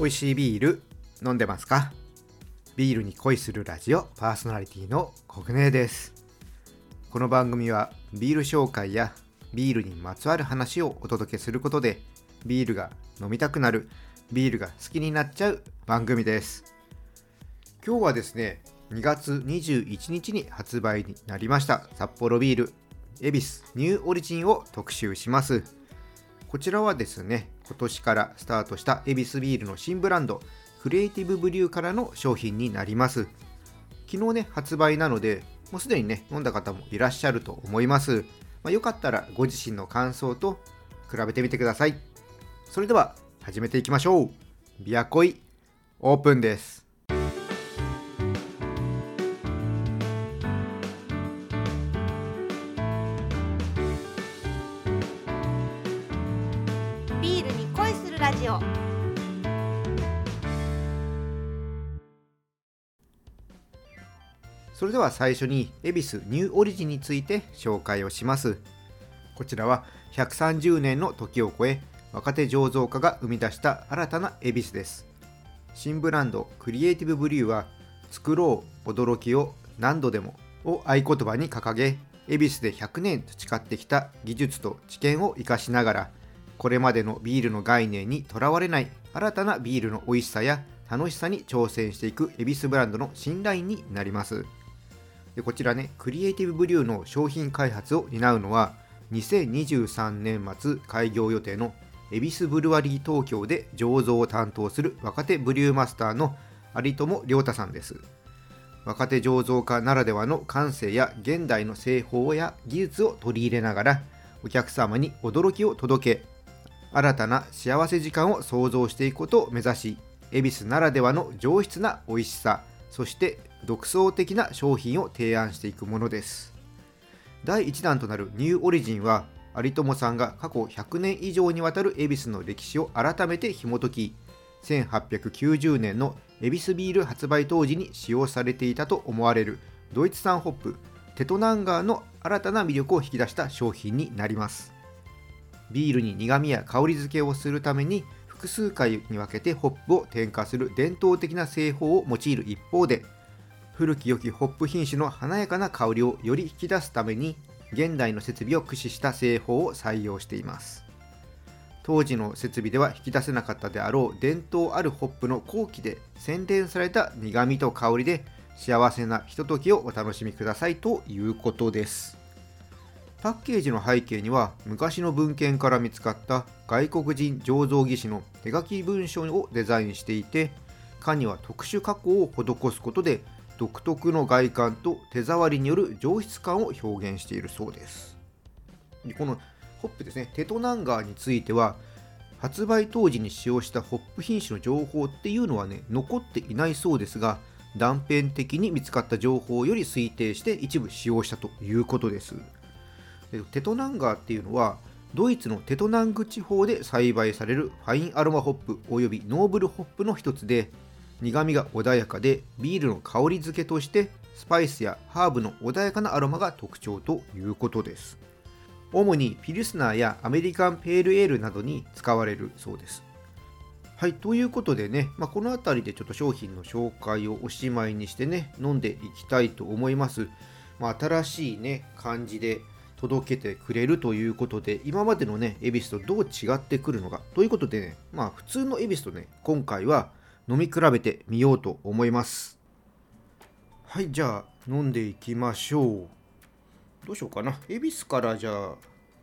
美味しいビール飲んでますか？ビールに恋するラジオパーソナリティの国根です。この番組はビール紹介やビールにまつわる話をお届けすることでビールが飲みたくなるビールが好きになっちゃう番組です。今日はですね2月21日に発売になりました札幌ビール恵比寿ニューオリジンを特集します。こちらはですね今年からスタートした恵比寿ビールの新ブランドクリエイティブブリューからの商品になります。昨日ね発売なのでもうすでにね飲んだ方もいらっしゃると思います、まあ、よかったらご自身の感想と比べてみてください。それでは始めていきましょう。ビアコイオープンです。ラジオ。それでは最初に恵比寿ニューオリジンについて紹介をします。こちらは130年の時を超え若手醸造家が生み出した新たな恵比寿です。新ブランドクリエイティブブリューは作ろう驚きを何度でもを合言葉に掲げ恵比寿で100年培ってきた技術と知見を生かしながらこれまでのビールの概念にとらわれない新たなビールの美味しさや楽しさに挑戦していく恵比寿ブランドの新ラインになります。でこちらねクリエイティブブリューの商品開発を担うのは2023年末開業予定の恵比寿ブルワリー東京で醸造を担当する若手ブリューマスターの有友亮太さんです。若手醸造家ならではの感性や現代の製法や技術を取り入れながらお客様に驚きを届け新たな幸せ時間を創造していくことを目指し恵比寿ならではの上質な美味しさそして独創的な商品を提案していくものです。第1弾となるニューオリジンは有友さんが過去100年以上にわたる恵比寿の歴史を改めて紐解き1890年の恵比寿ビール発売当時に使用されていたと思われるドイツ産ホップテトナンガーの新たな魅力を引き出した商品になります。ビールに苦味や香り付けをするために複数回に分けてホップを添加する伝統的な製法を用いる一方で古き良きホップ品種の華やかな香りをより引き出すために現代の設備を駆使した製法を採用しています。当時の設備では引き出せなかったであろう伝統あるホップの後期で洗練された苦味と香りで幸せなひとときをお楽しみくださいということです。パッケージの背景には昔の文献から見つかった外国人醸造技師の手書き文書をデザインしていて缶には特殊加工を施すことで独特の外観と手触りによる上質感を表現しているそうです。このホップですねテトナンガーについては発売当時に使用したホップ品種の情報っていうのはね残っていないそうですが断片的に見つかった情報より推定して一部使用したということです。テトナンガーっていうのはドイツのテトナング地方で栽培されるファインアロマホップおよびノーブルホップの一つで苦味が穏やかでビールの香り付けとしてスパイスやハーブの穏やかなアロマが特徴ということです。主にピルスナーやアメリカンペールエールなどに使われるそうです。はいということでね、まあ、この辺りでちょっと商品の紹介をおしまいにしてね飲んでいきたいと思います、まあ、新しいね感じで届けてくれるということで今までのね恵比寿とどう違ってくるのかということでねまあ普通の恵比寿とね今回は飲み比べてみようと思います。はいじゃあ飲んでいきましょう。どうしようかな。恵比寿からじゃあ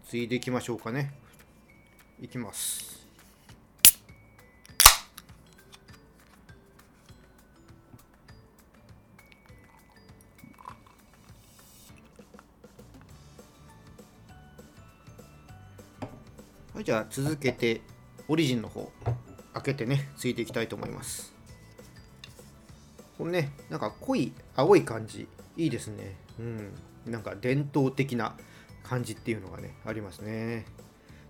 ついでいきましょうかね。いきます。はいじゃあ続けてオリジンの方開けてねついていきたいと思います。これねなんか濃い青い感じいいですね。うん。なんか伝統的な感じっていうのがねありますね。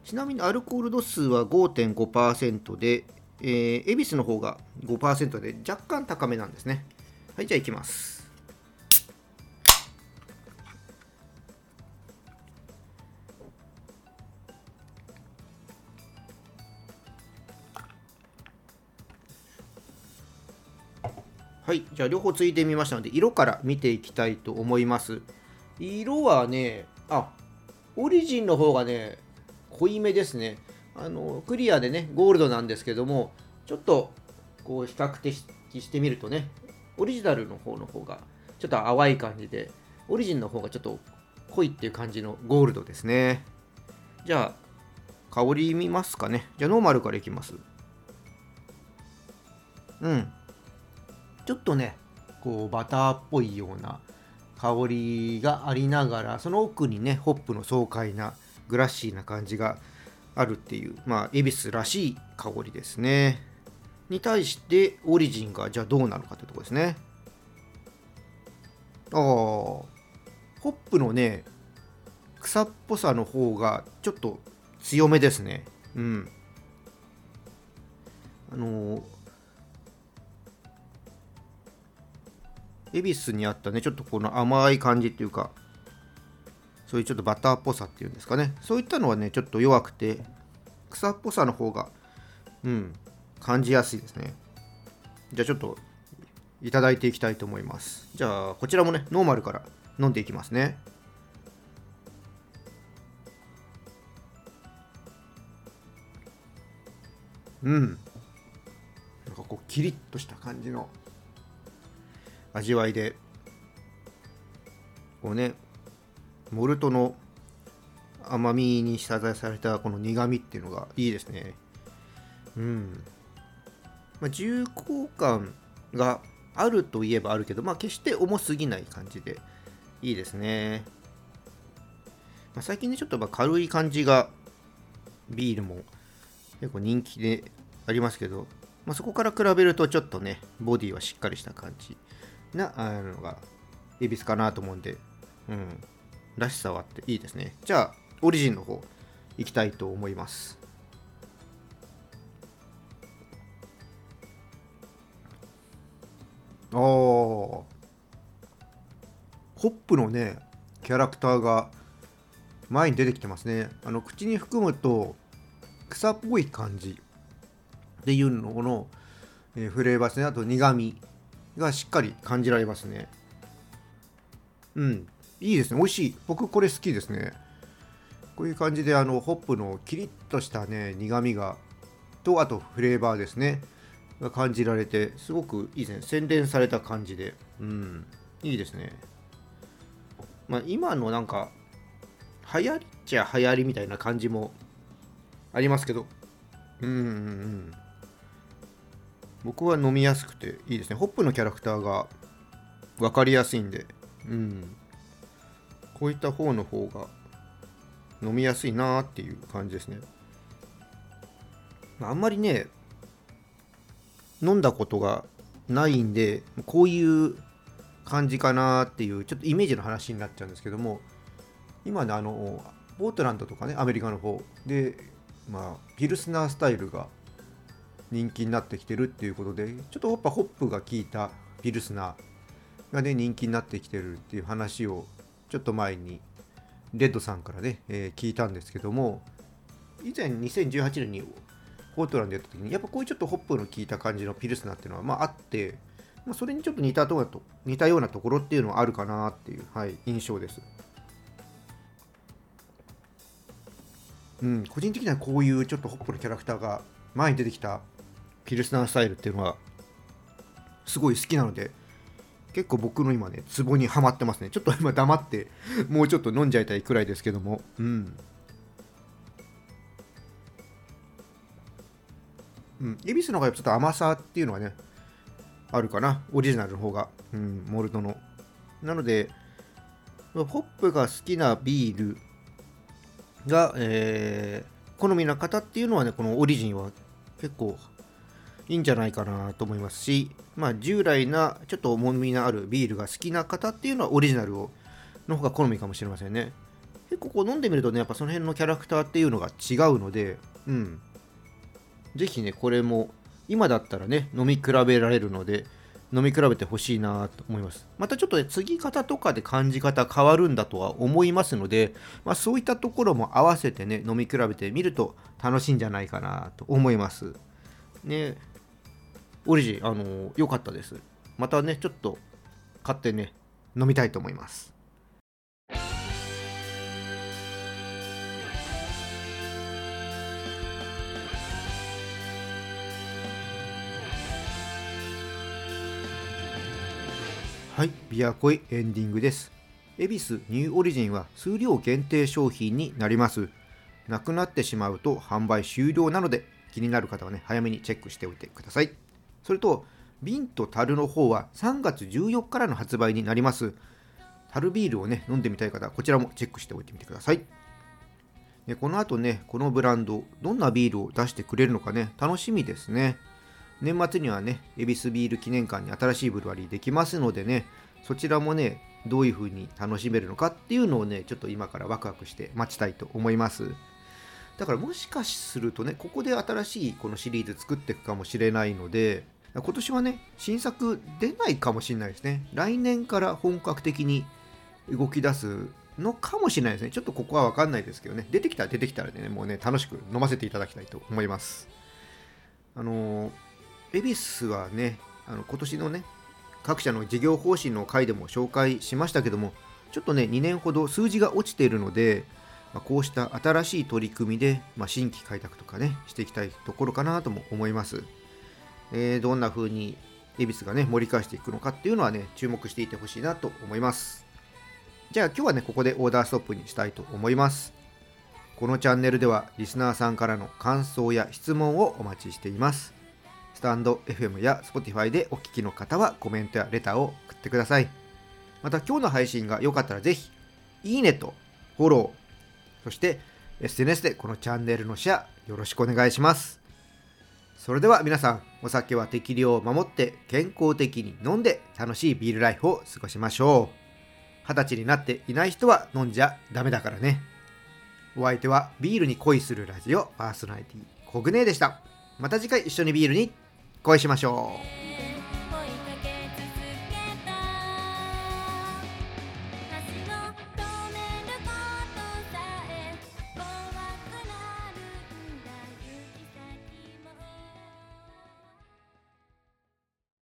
ちなみにアルコール度数は5.5%で、えー、恵比寿の方が5%で若干高めなんですね。はいじゃあいきます。はいじゃあ両方ついてみましたので色から見ていきたいと思います。色はねあオリジンの方がね濃いめですね。あのクリアでねゴールドなんですけどもちょっとこう比較的してみるとねオリジナルの方の方がちょっと淡い感じでオリジンの方がちょっと濃いっていう感じのゴールドですね。じゃあ香り見ますかね。じゃあノーマルからいきます。うん。ちょっとねこうバターっぽいような香りがありながらその奥にねホップの爽快なグラッシーな感じがあるっていうまあ恵比寿らしい香りですね。に対してオリジンがじゃあどうなるかってとこですね。ああホップのね草っぽさの方がちょっと強めですね。うん。あの恵比寿にあったねちょっとこの甘い感じっていうかそういうちょっとバターっぽさっていうんですかね。そういったのはねちょっと弱くて草っぽさの方がうん感じやすいですね。じゃあちょっといただいていきたいと思います。じゃあこちらもねノーマルから飲んでいきますね。うん。なんかこうキリッとした感じの。味わいで。こうねモルトの甘みに下支えされたこの苦みっていうのがいいですね。うん。まあ、重厚感があるといえばあるけど、まあ、決して重すぎない感じでいいですね、まあ、最近ねちょっとま軽い感じがビールも結構人気でありますけど、まあ、そこから比べるとちょっとねボディはしっかりした感じなあのが恵比寿かなと思うんで、うん、らしさはあっていいですね。じゃあオリジンの方いきたいと思います。ああホップのねキャラクターが前に出てきてますね。あの口に含むと草っぽい感じっていうのの、えー、フレーバーですね。あと苦味。がしっかり感じられますね。うん。いいですね。美味しい。僕これ好きですね。こういう感じであのホップのキリッとしたね苦味がとあとフレーバーですね。が感じられてすごくいいですね。洗練された感じで。うん。いいですね。まあ今のなんか流行っちゃ流行りみたいな感じもありますけど。うんうんうん。僕は飲みやすくていいですね。ホップのキャラクターが分かりやすいんで。うん。こういった方の方が飲みやすいなーっていう感じですね。あんまりね飲んだことがないんでこういう感じかなっていうちょっとイメージの話になっちゃうんですけども今ねあのポートランドとかねアメリカの方でまあピルスナースタイルが人気になってきてるっていうことでちょっとやっぱホップが効いたピルスナーがね人気になってきてるっていう話をちょっと前にレッドさんからね、えー、聞いたんですけども以前2018年にポートランドやった時にやっぱこういうちょっとホップの効いた感じのピルスナーっていうのはまああって、まあ、それにちょっと似たと似たようなところっていうのはあるかなっていう、はい、印象です。うん、個人的にはこういうちょっとホップのキャラクターが前に出てきたピルスナースタイルっていうのはすごい好きなので結構僕の今ねツボにはまってますね。ちょっと今黙ってもうちょっと飲んじゃいたいくらいですけども。うん。うん、恵比寿の方がちょっと甘さっていうのはね、あるかな、オリジナルの方が、うん、モルトの。なので、ホップが好きなビールが、えー、好みな方っていうのはね、このオリジンは結構いいんじゃないかなと思いますし、まあ、従来なちょっと重みのあるビールが好きな方っていうのはオリジナルをの方が好みかもしれませんね。結構こう飲んでみるとね、やっぱその辺のキャラクターっていうのが違うので、うん、ぜひね、これも今だったらね、飲み比べられるので、飲み比べてほしいなと思います。またちょっとね、継ぎ方とかで感じ方変わるんだとは思いますので、まあ、そういったところも合わせてね、飲み比べてみると楽しいんじゃないかなと思います。ね、オリジ、あの良かったです。またねちょっと買ってね飲みたいと思います。はいビアコイエンディングです。恵比寿ニューオリジンは数量限定商品になります。なくなってしまうと販売終了なので気になる方はね早めにチェックしておいてください。それと瓶と樽の方は3月14日からの発売になります。樽ビールをね飲んでみたい方こちらもチェックしておいてみてください。でこの後ねこのブランドどんなビールを出してくれるのかね楽しみですね。年末にはね恵比寿ビール記念館に新しいブルワリーできますのでねそちらもねどういう風に楽しめるのかっていうのをねちょっと今からワクワクして待ちたいと思います。だからもしかするとねここで新しいこのシリーズ作っていくかもしれないので今年はね新作出ないかもしれないですね。来年から本格的に動き出すのかもしれないですね。ちょっとここは分かんないですけどね。出てきたら出てきたらねもうね楽しく飲ませていただきたいと思います。あの恵比寿はねあの今年のね各社の事業方針の回でも紹介しましたけどもちょっとね2年ほど数字が落ちているので、まあ、こうした新しい取り組みで、まあ、新規開拓とかねしていきたいところかなとも思います、えー、どんな風に恵比寿がね盛り返していくのかっていうのはね注目していてほしいなと思いますじゃあ今日はねここでオーダーストップにしたいと思いますこのチャンネルではリスナーさんからの感想や質問をお待ちしていますスタンド FM や Spotify でお聞きの方はコメントやレターを送ってください。また今日の配信が良かったらぜひ、いいねとフォロー、そして SNS でこのチャンネルのシェアよろしくお願いします。それでは皆さん、お酒は適量を守って健康的に飲んで楽しいビールライフを過ごしましょう。二十歳になっていない人は飲んじゃダメだからね。お相手はビールに恋するラジオパーソナリティコグネでした。また次回一緒にビールに恋しましょう。